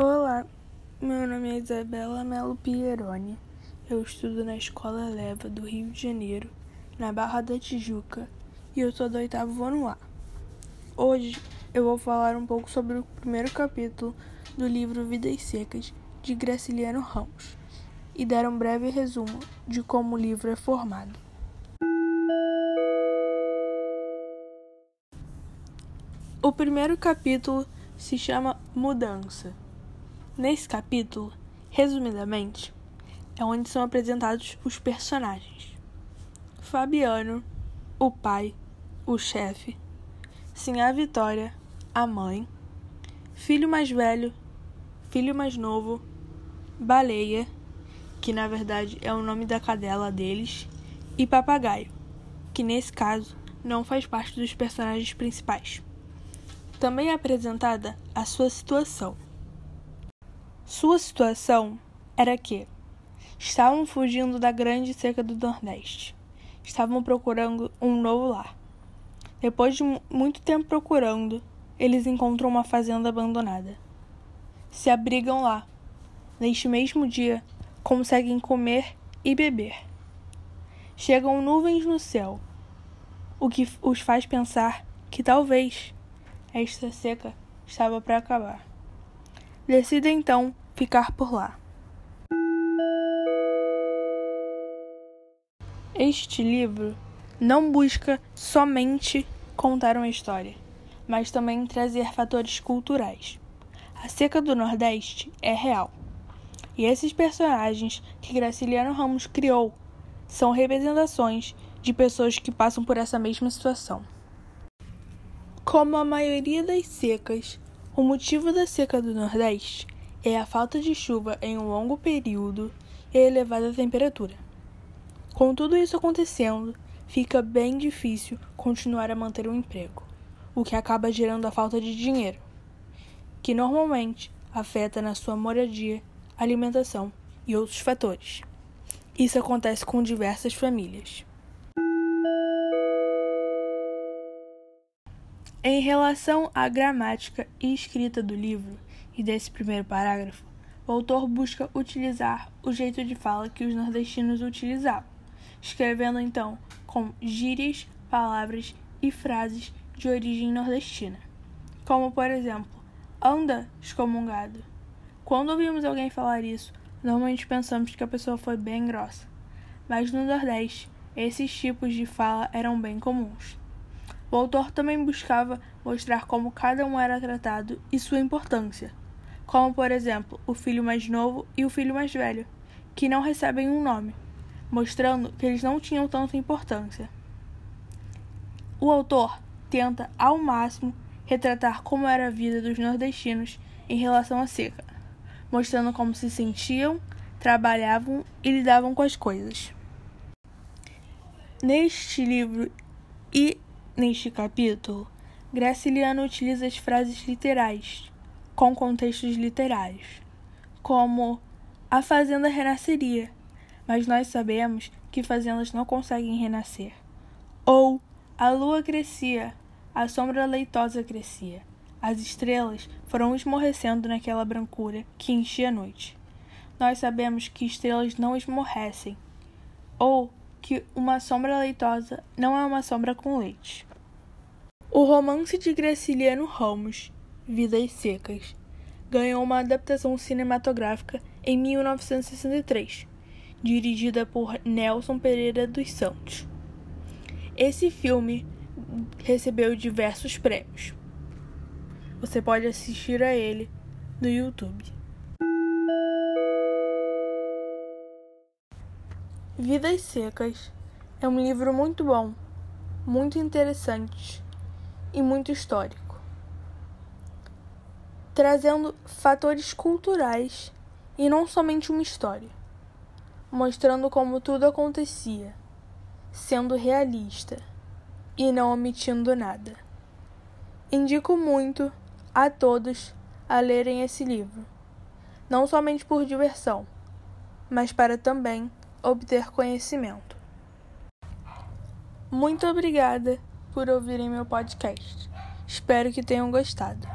Olá, meu nome é Isabela Melo Pieroni. Eu estudo na Escola Leva do Rio de Janeiro, na Barra da Tijuca, e eu sou do oitavo ano A. Hoje eu vou falar um pouco sobre o primeiro capítulo do livro Vidas Secas, de Graciliano Ramos, e dar um breve resumo de como o livro é formado. O primeiro capítulo se chama Mudança. Nesse capítulo, resumidamente, é onde são apresentados os personagens: Fabiano, o pai, o chefe, Sinha Vitória, a mãe, filho mais velho, filho mais novo, Baleia, que na verdade é o nome da cadela deles, e Papagaio, que nesse caso não faz parte dos personagens principais. Também é apresentada a sua situação sua situação era que estavam fugindo da grande seca do Nordeste. Estavam procurando um novo lar. Depois de muito tempo procurando, eles encontram uma fazenda abandonada. Se abrigam lá. Neste mesmo dia, conseguem comer e beber. Chegam nuvens no céu, o que os faz pensar que talvez esta seca estava para acabar. Decida então ficar por lá. Este livro não busca somente contar uma história, mas também trazer fatores culturais. A seca do Nordeste é real. E esses personagens que Graciliano Ramos criou são representações de pessoas que passam por essa mesma situação. Como a maioria das secas, o motivo da seca do Nordeste é a falta de chuva em um longo período e a elevada temperatura. Com tudo isso acontecendo, fica bem difícil continuar a manter um emprego, o que acaba gerando a falta de dinheiro, que normalmente afeta na sua moradia, alimentação e outros fatores. Isso acontece com diversas famílias. Em relação à gramática e escrita do livro e desse primeiro parágrafo, o autor busca utilizar o jeito de fala que os nordestinos utilizavam, escrevendo então com gírias, palavras e frases de origem nordestina, como por exemplo, anda excomungado. Quando ouvimos alguém falar isso, normalmente pensamos que a pessoa foi bem grossa, mas no Nordeste, esses tipos de fala eram bem comuns. O autor também buscava mostrar como cada um era tratado e sua importância, como, por exemplo, o filho mais novo e o filho mais velho, que não recebem um nome, mostrando que eles não tinham tanta importância. O autor tenta, ao máximo, retratar como era a vida dos nordestinos em relação à seca, mostrando como se sentiam, trabalhavam e lidavam com as coisas. Neste livro e Neste capítulo, Graciliano utiliza as frases literais com contextos literários, como a fazenda renasceria, mas nós sabemos que fazendas não conseguem renascer. Ou a lua crescia, a sombra leitosa crescia. As estrelas foram esmorrecendo naquela brancura que enchia a noite. Nós sabemos que estrelas não esmorrecem, ou que uma sombra leitosa não é uma sombra com leite. O romance de Graciliano Ramos, Vidas Secas, ganhou uma adaptação cinematográfica em 1963, dirigida por Nelson Pereira dos Santos. Esse filme recebeu diversos prêmios. Você pode assistir a ele no YouTube. Vidas Secas é um livro muito bom, muito interessante e muito histórico, trazendo fatores culturais e não somente uma história, mostrando como tudo acontecia, sendo realista e não omitindo nada. Indico muito a todos a lerem esse livro, não somente por diversão, mas para também obter conhecimento. Muito obrigada por ouvirem meu podcast. Espero que tenham gostado.